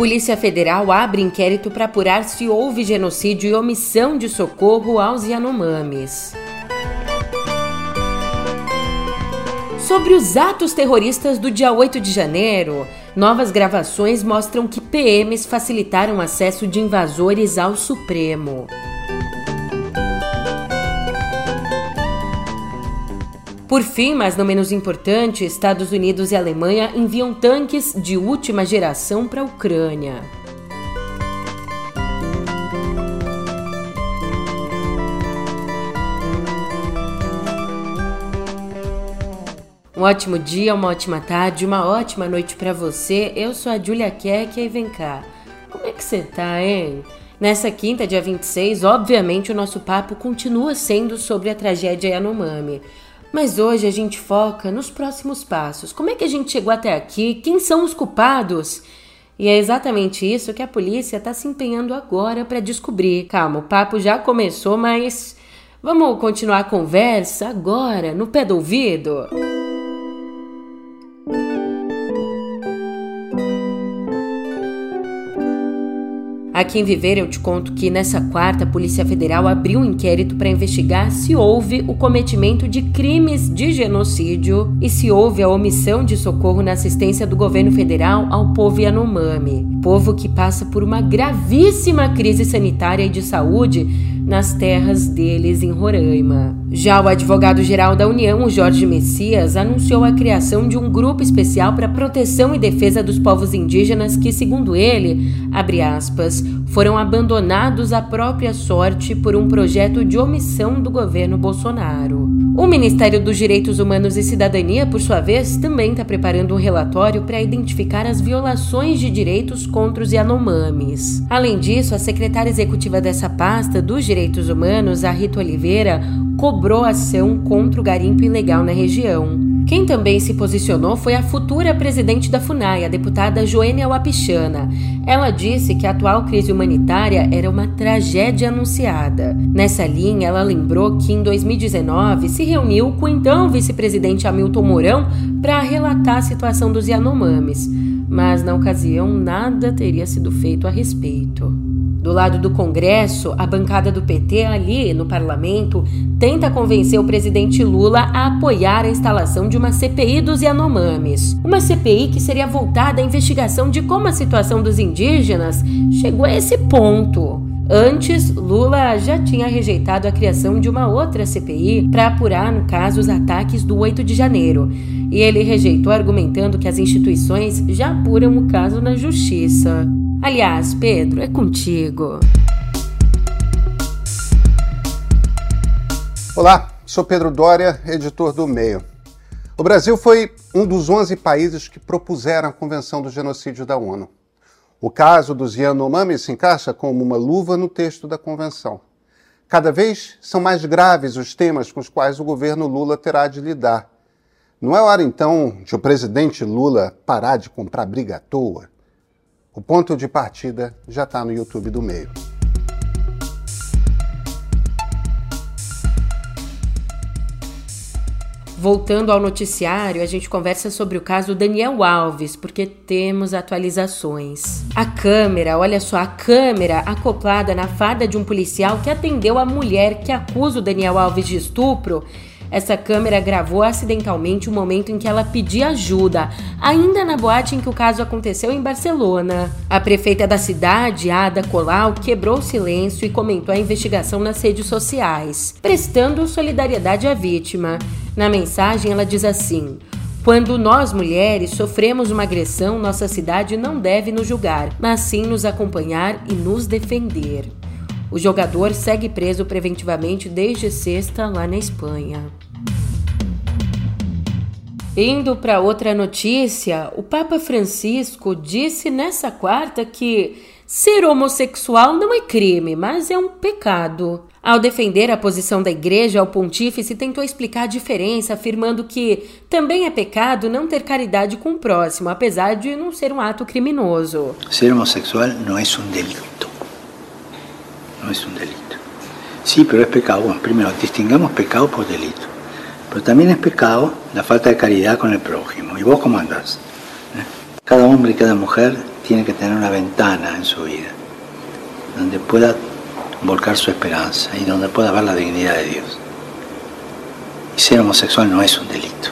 Polícia Federal abre inquérito para apurar se houve genocídio e omissão de socorro aos Yanomamis. Sobre os atos terroristas do dia 8 de janeiro, novas gravações mostram que PMs facilitaram acesso de invasores ao Supremo. Por fim, mas não menos importante, Estados Unidos e Alemanha enviam tanques de última geração para a Ucrânia. Um ótimo dia, uma ótima tarde, uma ótima noite para você. Eu sou a Julia Keck e vem cá. Como é que você tá, hein? Nessa quinta, dia 26, obviamente o nosso papo continua sendo sobre a tragédia Yanomami. Mas hoje a gente foca nos próximos passos. Como é que a gente chegou até aqui? Quem são os culpados? E é exatamente isso que a polícia está se empenhando agora para descobrir. Calma, o papo já começou, mas vamos continuar a conversa agora, no pé do ouvido? Aqui em Viver eu te conto que nessa quarta a Polícia Federal abriu um inquérito para investigar se houve o cometimento de crimes de genocídio e se houve a omissão de socorro na assistência do governo federal ao povo Yanomami, povo que passa por uma gravíssima crise sanitária e de saúde nas terras deles em Roraima. Já o advogado-geral da União, Jorge Messias, anunciou a criação de um grupo especial para proteção e defesa dos povos indígenas que, segundo ele, abre aspas, foram abandonados à própria sorte por um projeto de omissão do governo Bolsonaro. O Ministério dos Direitos Humanos e Cidadania, por sua vez, também está preparando um relatório para identificar as violações de direitos contra os Yanomamis. Além disso, a secretária executiva dessa pasta dos Direitos Humanos, a Rita Oliveira, cobrou ação contra o garimpo ilegal na região. Quem também se posicionou foi a futura presidente da FUNAI, a deputada Joênia Wapichana. Ela disse que a atual crise humanitária era uma tragédia anunciada. Nessa linha, ela lembrou que em 2019 se reuniu com o então vice-presidente Hamilton Mourão para relatar a situação dos Yanomamis, mas na ocasião nada teria sido feito a respeito. Do lado do Congresso, a bancada do PT ali no parlamento tenta convencer o presidente Lula a apoiar a instalação de uma CPI dos Yanomamis. Uma CPI que seria voltada à investigação de como a situação dos indígenas chegou a esse ponto. Antes, Lula já tinha rejeitado a criação de uma outra CPI para apurar, no caso, os ataques do 8 de janeiro. E ele rejeitou argumentando que as instituições já apuram o caso na justiça. Aliás, Pedro, é contigo. Olá, sou Pedro Dória, editor do Meio. O Brasil foi um dos 11 países que propuseram a Convenção do Genocídio da ONU. O caso dos Yanomami se encaixa como uma luva no texto da convenção. Cada vez são mais graves os temas com os quais o governo Lula terá de lidar. Não é hora, então, de o presidente Lula parar de comprar briga à toa? O ponto de partida já está no YouTube do meio. Voltando ao noticiário, a gente conversa sobre o caso Daniel Alves, porque temos atualizações. A câmera, olha só, a câmera acoplada na farda de um policial que atendeu a mulher que acusa o Daniel Alves de estupro essa câmera gravou acidentalmente o momento em que ela pedia ajuda, ainda na boate em que o caso aconteceu em Barcelona. A prefeita da cidade, Ada Colau, quebrou o silêncio e comentou a investigação nas redes sociais, prestando solidariedade à vítima. Na mensagem, ela diz assim: quando nós mulheres sofremos uma agressão, nossa cidade não deve nos julgar, mas sim nos acompanhar e nos defender. O jogador segue preso preventivamente desde sexta lá na Espanha. Indo para outra notícia, o Papa Francisco disse nessa quarta que ser homossexual não é crime, mas é um pecado. Ao defender a posição da igreja, o pontífice tentou explicar a diferença, afirmando que também é pecado não ter caridade com o próximo, apesar de não ser um ato criminoso. Ser homossexual não é um delito. No es un delito. Sí, pero es pecado. Bueno, primero, distingamos pecado por delito. Pero también es pecado la falta de caridad con el prójimo. ¿Y vos cómo andás? ¿Eh? Cada hombre y cada mujer tiene que tener una ventana en su vida donde pueda volcar su esperanza y donde pueda ver la dignidad de Dios. Y ser homosexual no es un delito,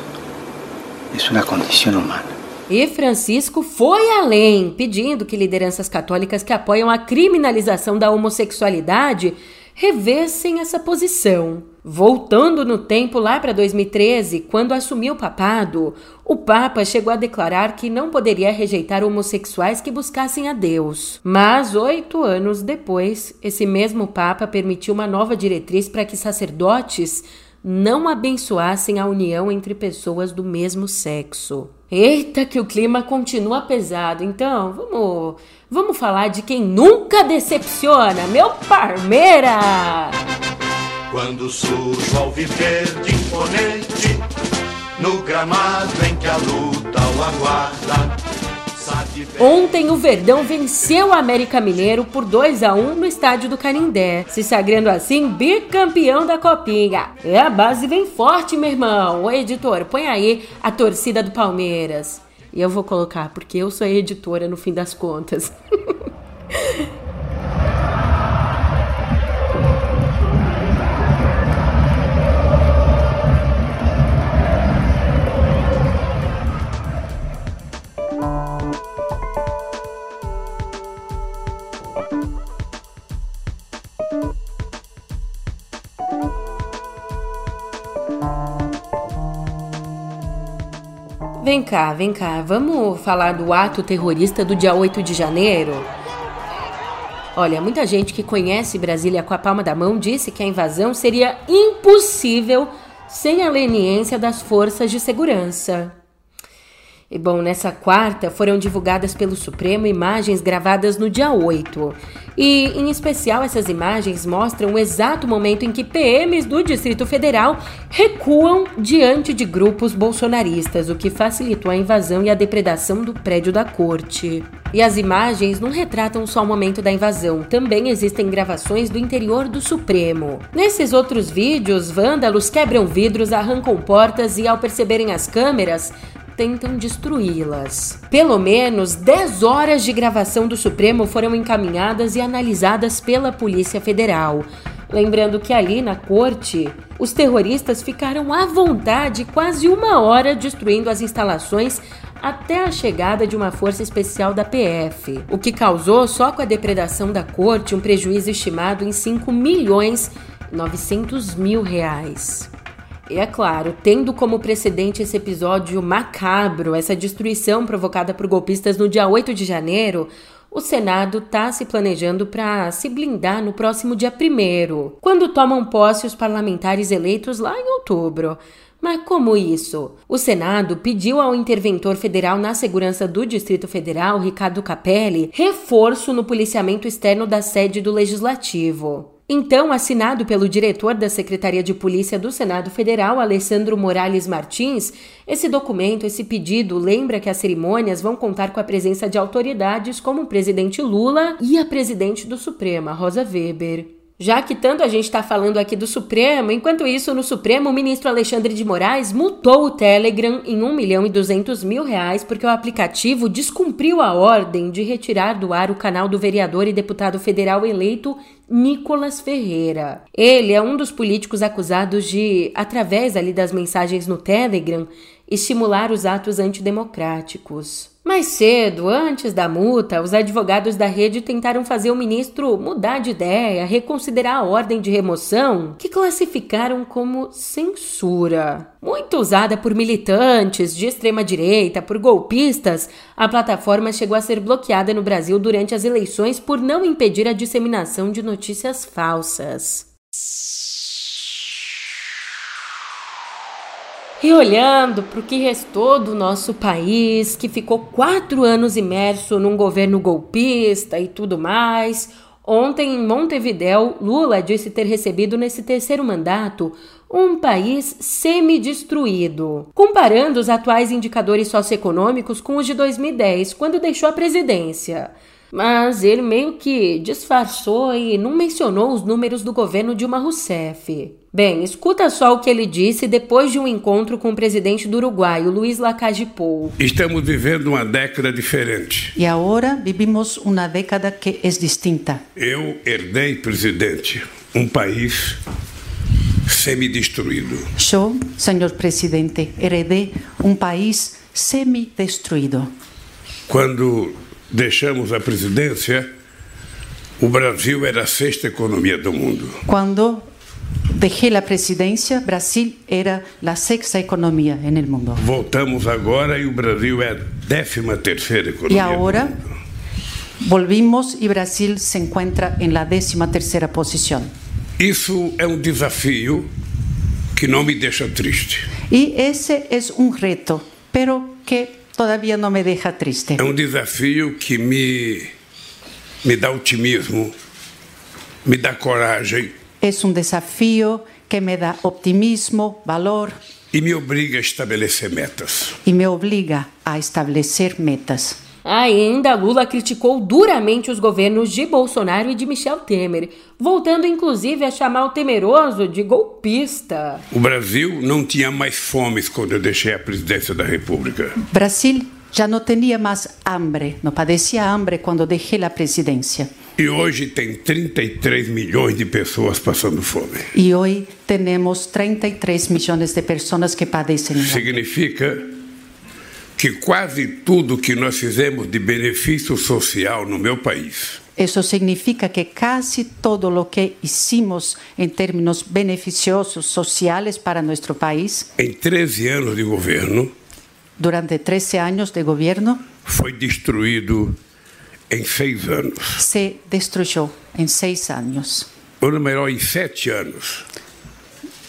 es una condición humana. E Francisco foi além, pedindo que lideranças católicas que apoiam a criminalização da homossexualidade revessem essa posição. Voltando no tempo lá para 2013, quando assumiu o papado, o Papa chegou a declarar que não poderia rejeitar homossexuais que buscassem a Deus. Mas oito anos depois, esse mesmo Papa permitiu uma nova diretriz para que sacerdotes não abençoassem a união entre pessoas do mesmo sexo. Eita, que o clima continua pesado. Então, vamos, vamos falar de quem nunca decepciona, meu Parmeira! Quando surge ao viver de imponente, no gramado em que a luta o aguarda. Ontem o Verdão venceu o América Mineiro por 2 a 1 no estádio do Canindé, se sagrando assim bicampeão da Copinha. É, a base vem forte, meu irmão. Ô editor, põe aí a torcida do Palmeiras. E eu vou colocar, porque eu sou a editora no fim das contas. Vem cá, vem cá, vamos falar do ato terrorista do dia 8 de janeiro? Olha, muita gente que conhece Brasília com a palma da mão disse que a invasão seria impossível sem a leniência das forças de segurança. E bom, nessa quarta foram divulgadas pelo Supremo imagens gravadas no dia 8. E, em especial, essas imagens mostram o exato momento em que PMs do Distrito Federal recuam diante de grupos bolsonaristas, o que facilitou a invasão e a depredação do prédio da corte. E as imagens não retratam só o momento da invasão, também existem gravações do interior do Supremo. Nesses outros vídeos, vândalos quebram vidros, arrancam portas e, ao perceberem as câmeras, tentam destruí-las. Pelo menos 10 horas de gravação do Supremo foram encaminhadas e analisadas pela Polícia Federal. Lembrando que ali na corte, os terroristas ficaram à vontade quase uma hora destruindo as instalações até a chegada de uma força especial da PF, o que causou só com a depredação da corte um prejuízo estimado em 5 milhões 900 mil reais. E é claro, tendo como precedente esse episódio macabro, essa destruição provocada por golpistas no dia 8 de janeiro, o Senado está se planejando para se blindar no próximo dia 1, quando tomam posse os parlamentares eleitos lá em outubro. Mas como isso? O Senado pediu ao interventor federal na segurança do Distrito Federal, Ricardo Capelli, reforço no policiamento externo da sede do Legislativo. Então, assinado pelo diretor da Secretaria de Polícia do Senado Federal, Alessandro Morales Martins, esse documento, esse pedido, lembra que as cerimônias vão contar com a presença de autoridades como o presidente Lula e a presidente do Supremo, Rosa Weber. Já que tanto a gente está falando aqui do Supremo, enquanto isso, no Supremo, o ministro Alexandre de Moraes multou o Telegram em 1 milhão e 200 mil reais porque o aplicativo descumpriu a ordem de retirar do ar o canal do vereador e deputado federal eleito Nicolas Ferreira. Ele é um dos políticos acusados de, através ali das mensagens no Telegram, estimular os atos antidemocráticos. Mais cedo, antes da multa, os advogados da rede tentaram fazer o ministro mudar de ideia, reconsiderar a ordem de remoção, que classificaram como censura. Muito usada por militantes de extrema-direita, por golpistas, a plataforma chegou a ser bloqueada no Brasil durante as eleições por não impedir a disseminação de notícias falsas. E olhando para o que restou do nosso país, que ficou quatro anos imerso num governo golpista e tudo mais, ontem em Montevidéu, Lula disse ter recebido nesse terceiro mandato um país semi-destruído, comparando os atuais indicadores socioeconômicos com os de 2010, quando deixou a presidência. Mas ele meio que disfarçou e não mencionou os números do governo Dilma Rousseff. Bem, escuta só o que ele disse depois de um encontro com o presidente do Uruguai, o Luiz Lacalle Pou. Estamos vivendo uma década diferente. E agora vivimos uma década que é distinta. Eu herdei, presidente, um país semi-destruído. Eu, senhor presidente, heredei um país semi-destruído. Quando deixamos a presidência, o Brasil era a sexta economia do mundo. Quando Dejé la presidencia, Brasil era la sexta economía en el mundo. Voltamos agora e o Brasil é a décima terceira economia. E agora volvimos e Brasil se encontra em la décima terceira posição. Isso é um desafio que não me deixa triste. E esse é um reto, pero que todavía não me deixa triste. É um desafio que me me dá otimismo, me dá coragem es un desafío que me da optimismo, valor. E me obriga a estabelecer metas. E me obriga a estabelecer metas. Ainda, Lula criticou duramente os governos de Bolsonaro e de Michel Temer, voltando inclusive a chamar o temeroso de golpista. O Brasil não tinha mais fome quando eu deixei a presidência da República. Brasil já não tinha mais hambre, não padecia hambre quando deixei a presidência. E hoje tem 33 milhões de pessoas passando fome. E hoje temos 33 milhões de pessoas que padecem. Significa que quase tudo que nós fizemos de benefício social no meu país. Isso significa que quase todo o que hicimos em termos beneficiosos sociais para nosso país. Em 13 anos de governo. Durante 13 anos de governo. Foi destruído em seis anos. Se destruiu em seis anos. Ou melhor, em sete anos.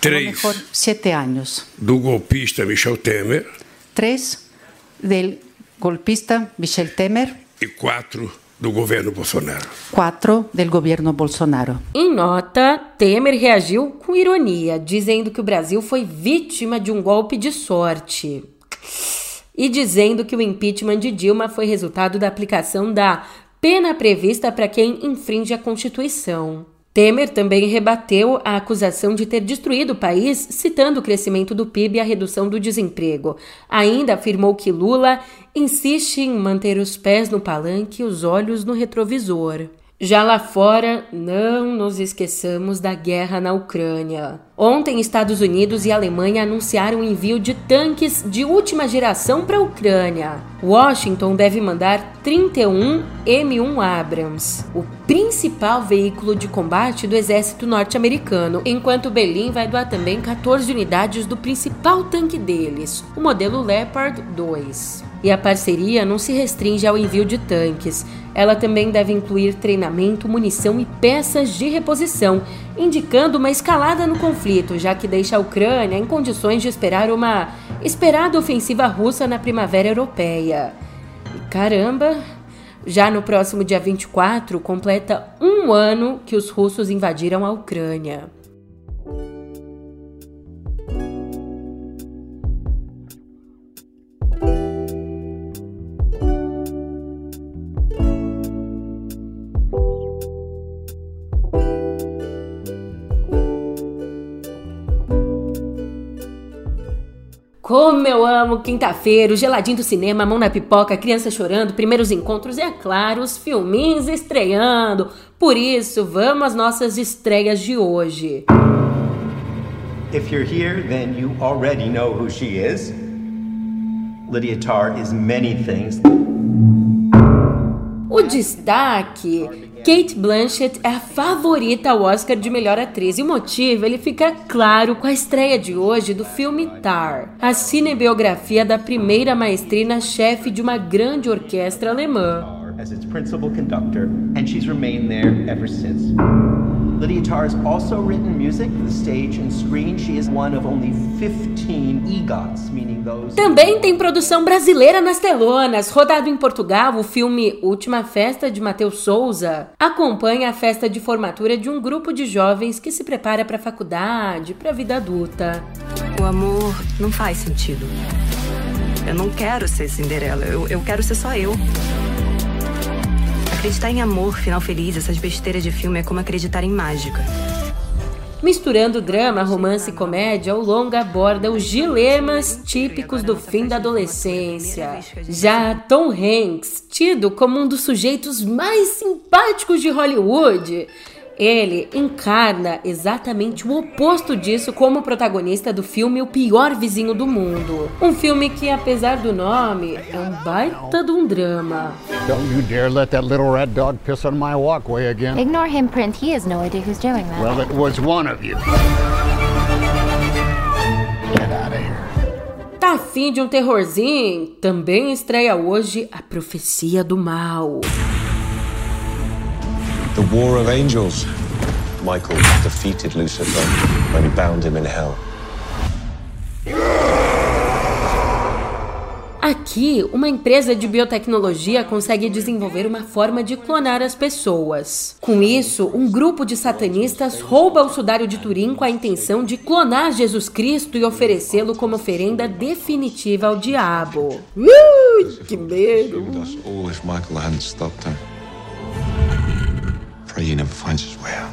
Três. Mejor, sete anos. Do golpista Michel Temer. Três do golpista Michel Temer. E quatro do governo Bolsonaro. Quatro do governo Bolsonaro. Em nota, Temer reagiu com ironia, dizendo que o Brasil foi vítima de um golpe de sorte e dizendo que o impeachment de Dilma foi resultado da aplicação da pena prevista para quem infringe a Constituição. Temer também rebateu a acusação de ter destruído o país, citando o crescimento do PIB e a redução do desemprego. Ainda afirmou que Lula insiste em manter os pés no palanque e os olhos no retrovisor. Já lá fora, não nos esqueçamos da guerra na Ucrânia. Ontem, Estados Unidos e Alemanha anunciaram o envio de tanques de última geração para a Ucrânia. Washington deve mandar 31 M1 Abrams, o principal veículo de combate do exército norte-americano, enquanto Berlim vai doar também 14 unidades do principal tanque deles, o modelo Leopard 2. E a parceria não se restringe ao envio de tanques. Ela também deve incluir treinamento, munição e peças de reposição, indicando uma escalada no conflito, já que deixa a Ucrânia em condições de esperar uma esperada ofensiva russa na primavera europeia. E caramba! Já no próximo dia 24, completa um ano que os russos invadiram a Ucrânia. Como eu amo quinta-feira, o geladinho do cinema, mão na pipoca, criança chorando, primeiros encontros e, é claro, os filminhos estreando. Por isso, vamos às nossas estreias de hoje. If you're here, then you already know who she is. Lydia Tarr is many things. O destaque Kate Blanchett é a favorita ao Oscar de melhor atriz e o motivo ele fica claro com a estreia de hoje do filme Tar, a cinebiografia da primeira maestrina chefe de uma grande orquestra alemã. As its principal conductor, and she's remained there ever since. Lydia Tarr has also written music for the stage and screen. She is one of only 15 EGOTs, meaning those. Também tem produção brasileira nas telonas. Rodado em Portugal, o filme Última Festa de Matheus Souza acompanha a festa de formatura de um grupo de jovens que se prepara para a faculdade, para a vida adulta. O amor não faz sentido. Eu não quero ser Cinderela, eu, eu quero ser só eu. Acreditar em amor, final feliz, essas besteiras de filme é como acreditar em mágica. Misturando drama, romance e comédia, o longa aborda os dilemas típicos do fim da adolescência. Já Tom Hanks, tido como um dos sujeitos mais simpáticos de Hollywood, ele encarna exatamente o oposto disso como protagonista do filme O Pior Vizinho do Mundo. Um filme que, apesar do nome, é um baita de um drama. Don't you dare let that little red dog piss on my walkway again. Ignore him, Print. He has no idea who's doing that. Well, it was one of you. Get out of here. Tá afim de um terrorzinho? Também estreia hoje A Profecia do Mal. The War of Angels. Michael defeated Lucifer when he bound him in hell. Aqui, uma empresa de biotecnologia consegue desenvolver uma forma de clonar as pessoas. Com isso, um grupo de satanistas rouba o sudário de Turim com a intenção de clonar Jesus Cristo e oferecê-lo como oferenda definitiva ao diabo. Uh, que medo! Pray he never finds his way out.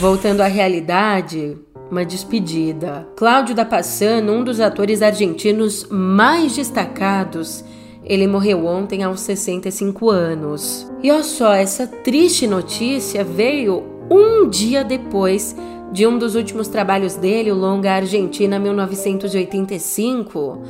Voltando à realidade, uma despedida. Cláudio da Passano, um dos atores argentinos mais destacados, ele morreu ontem aos 65 anos. E olha só, essa triste notícia veio um dia depois de um dos últimos trabalhos dele, o longa Argentina 1985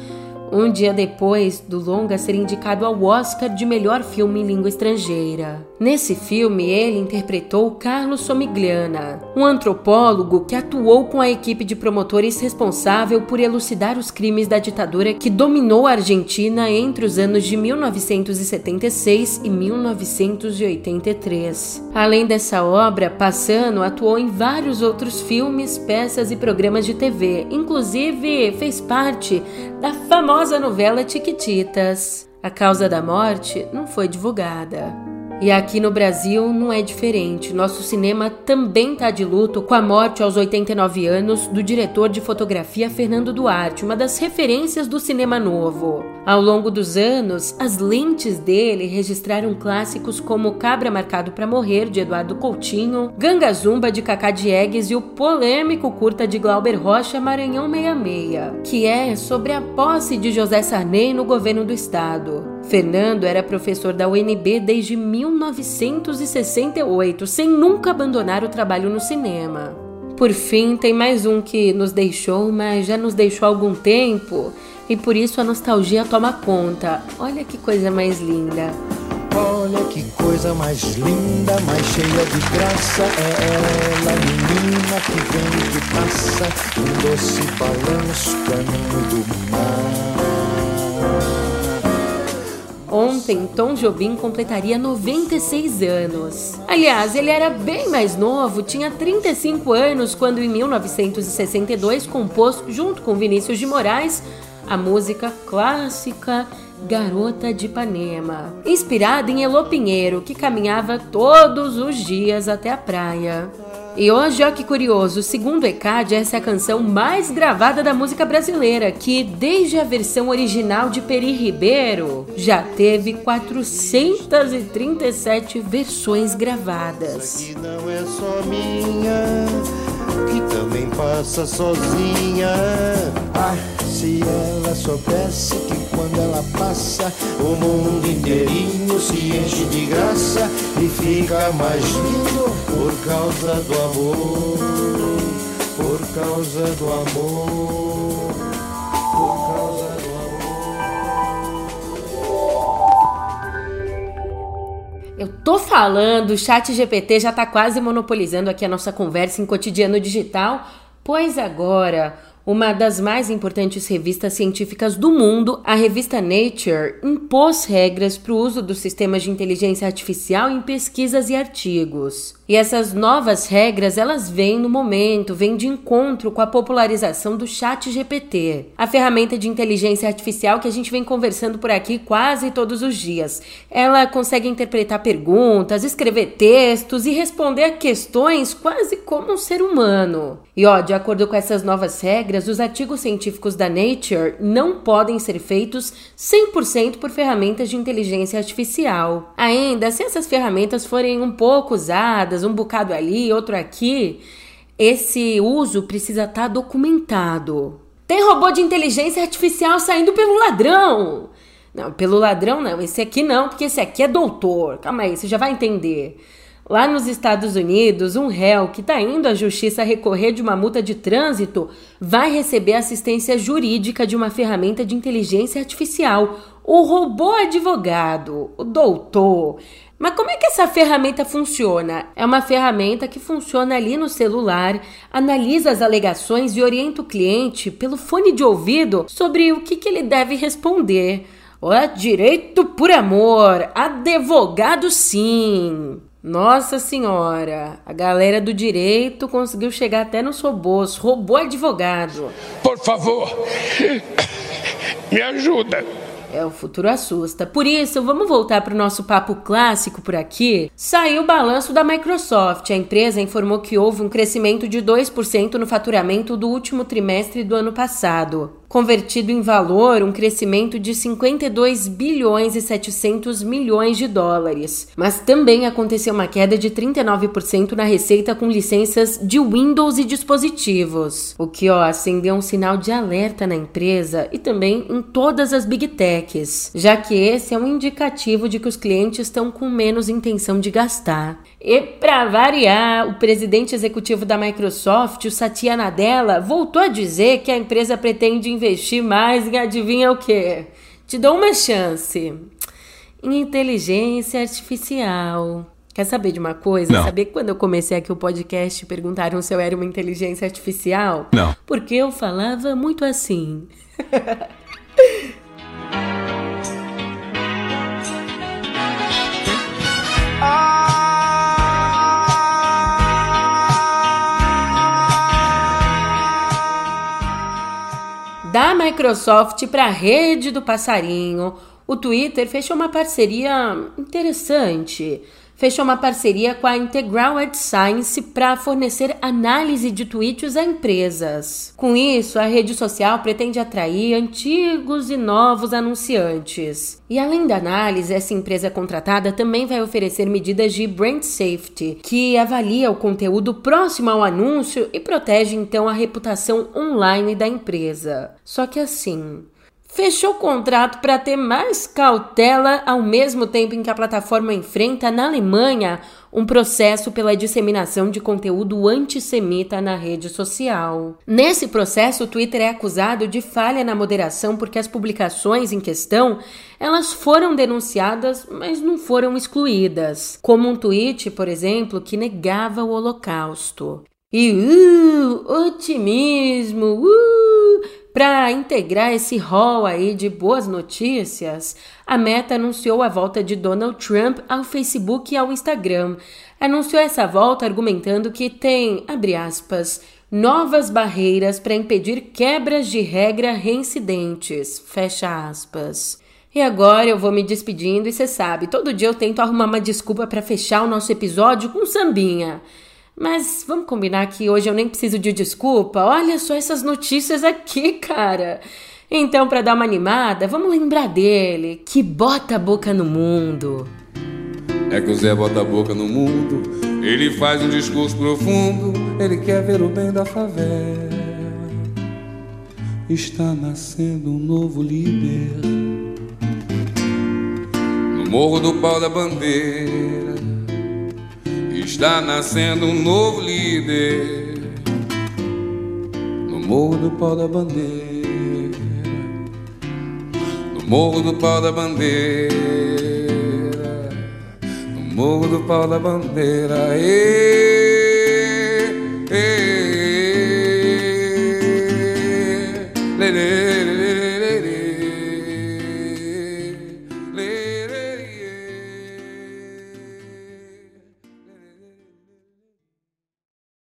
um dia depois do longa ser indicado ao Oscar de melhor filme em língua estrangeira. Nesse filme, ele interpretou Carlos Somigliana, um antropólogo que atuou com a equipe de promotores responsável por elucidar os crimes da ditadura que dominou a Argentina entre os anos de 1976 e 1983. Além dessa obra, Passano atuou em vários outros filmes, peças e programas de TV, inclusive fez parte da famosa novela Tiquititas. A causa da morte não foi divulgada. E aqui no Brasil não é diferente. Nosso cinema também está de luto com a morte aos 89 anos do diretor de fotografia Fernando Duarte, uma das referências do cinema novo. Ao longo dos anos, as lentes dele registraram clássicos como Cabra Marcado para Morrer, de Eduardo Coutinho, Ganga Zumba, de Cacá Diegues e o polêmico curta de Glauber Rocha, Maranhão 66, que é sobre a posse de José Sarney no governo do estado. Fernando era professor da UNB desde 1968, sem nunca abandonar o trabalho no cinema. Por fim, tem mais um que nos deixou, mas já nos deixou há algum tempo, e por isso a nostalgia toma conta. Olha que coisa mais linda. Olha que coisa mais linda, mais cheia de graça É ela, menina que vem e que passa Um doce balanço, caminho do mar Ontem, Tom Jobim completaria 96 anos. Aliás, ele era bem mais novo, tinha 35 anos quando, em 1962, compôs, junto com Vinícius de Moraes, a música clássica Garota de Ipanema, inspirada em Elô Pinheiro, que caminhava todos os dias até a praia. E hoje, olha que curioso, segundo o ECAD, essa é a canção mais gravada da música brasileira, que desde a versão original de Peri Ribeiro já teve 437 versões gravadas. Não é só minha, que também passa sozinha. Ah, se ela soubesse que quando ela passa, o mundo inteirinho se enche de graça e fica mais lindo por causa do amor, por causa do amor, por causa do Eu tô falando, o chat GPT já tá quase monopolizando aqui a nossa conversa em cotidiano digital, pois agora uma das mais importantes revistas científicas do mundo, a revista Nature impôs regras para o uso dos sistemas de inteligência artificial em pesquisas e artigos. E essas novas regras, elas vêm no momento, vêm de encontro com a popularização do Chat GPT, a ferramenta de inteligência artificial que a gente vem conversando por aqui quase todos os dias. Ela consegue interpretar perguntas, escrever textos e responder a questões quase como um ser humano. E ó, de acordo com essas novas regras, os artigos científicos da Nature não podem ser feitos 100% por ferramentas de inteligência artificial. Ainda, se essas ferramentas forem um pouco usadas, um bocado ali, outro aqui, esse uso precisa estar tá documentado. Tem robô de inteligência artificial saindo pelo ladrão. Não, pelo ladrão não, esse aqui não, porque esse aqui é doutor. Calma aí, você já vai entender. Lá nos Estados Unidos, um réu que está indo à justiça recorrer de uma multa de trânsito vai receber assistência jurídica de uma ferramenta de inteligência artificial, o robô advogado, o doutor. Mas como é que essa ferramenta funciona? É uma ferramenta que funciona ali no celular, analisa as alegações e orienta o cliente pelo fone de ouvido sobre o que, que ele deve responder. Ó, direito por amor, advogado sim. Nossa senhora, a galera do direito conseguiu chegar até nos robôs, robô advogado. Por favor, me ajuda. É, o futuro assusta. Por isso, vamos voltar para o nosso papo clássico por aqui. Saiu o balanço da Microsoft. A empresa informou que houve um crescimento de 2% no faturamento do último trimestre do ano passado convertido em valor, um crescimento de 52 bilhões e 700 milhões de dólares. Mas também aconteceu uma queda de 39% na receita com licenças de Windows e dispositivos, o que ó, acendeu um sinal de alerta na empresa e também em todas as big techs, já que esse é um indicativo de que os clientes estão com menos intenção de gastar. E para variar, o presidente executivo da Microsoft, o Satya Nadella, voltou a dizer que a empresa pretende investir mais em adivinha o quê? Te dou uma chance. Em inteligência artificial. Quer saber de uma coisa? Não. Saber que quando eu comecei aqui o podcast perguntaram se eu era uma inteligência artificial? Não. Porque eu falava muito assim. Da Microsoft para a rede do passarinho, o Twitter fechou uma parceria interessante. Fechou uma parceria com a Integral AdScience para fornecer análise de tweets a empresas. Com isso, a rede social pretende atrair antigos e novos anunciantes. E além da análise, essa empresa contratada também vai oferecer medidas de brand safety, que avalia o conteúdo próximo ao anúncio e protege então a reputação online da empresa. Só que assim, fechou contrato para ter mais cautela ao mesmo tempo em que a plataforma enfrenta na Alemanha um processo pela disseminação de conteúdo antissemita na rede social. Nesse processo, o Twitter é acusado de falha na moderação porque as publicações em questão, elas foram denunciadas, mas não foram excluídas, como um tweet, por exemplo, que negava o Holocausto. E uh, otimismo, uh, para integrar esse rol aí de boas notícias, a Meta anunciou a volta de Donald Trump ao Facebook e ao Instagram. Anunciou essa volta argumentando que tem, abre aspas, novas barreiras para impedir quebras de regra reincidentes, fecha aspas. E agora eu vou me despedindo e você sabe, todo dia eu tento arrumar uma desculpa para fechar o nosso episódio com sambinha. Mas vamos combinar que hoje eu nem preciso de desculpa? Olha só essas notícias aqui, cara. Então, para dar uma animada, vamos lembrar dele, que bota a boca no mundo. É que o Zé bota a boca no mundo, ele faz um discurso profundo, ele quer ver o bem da favela. Está nascendo um novo líder no Morro do Pau da Bandeira Está nascendo um novo líder no Morro do Pau da Bandeira. No Morro do Pau da Bandeira. No Morro do Pau da Bandeira. Ei!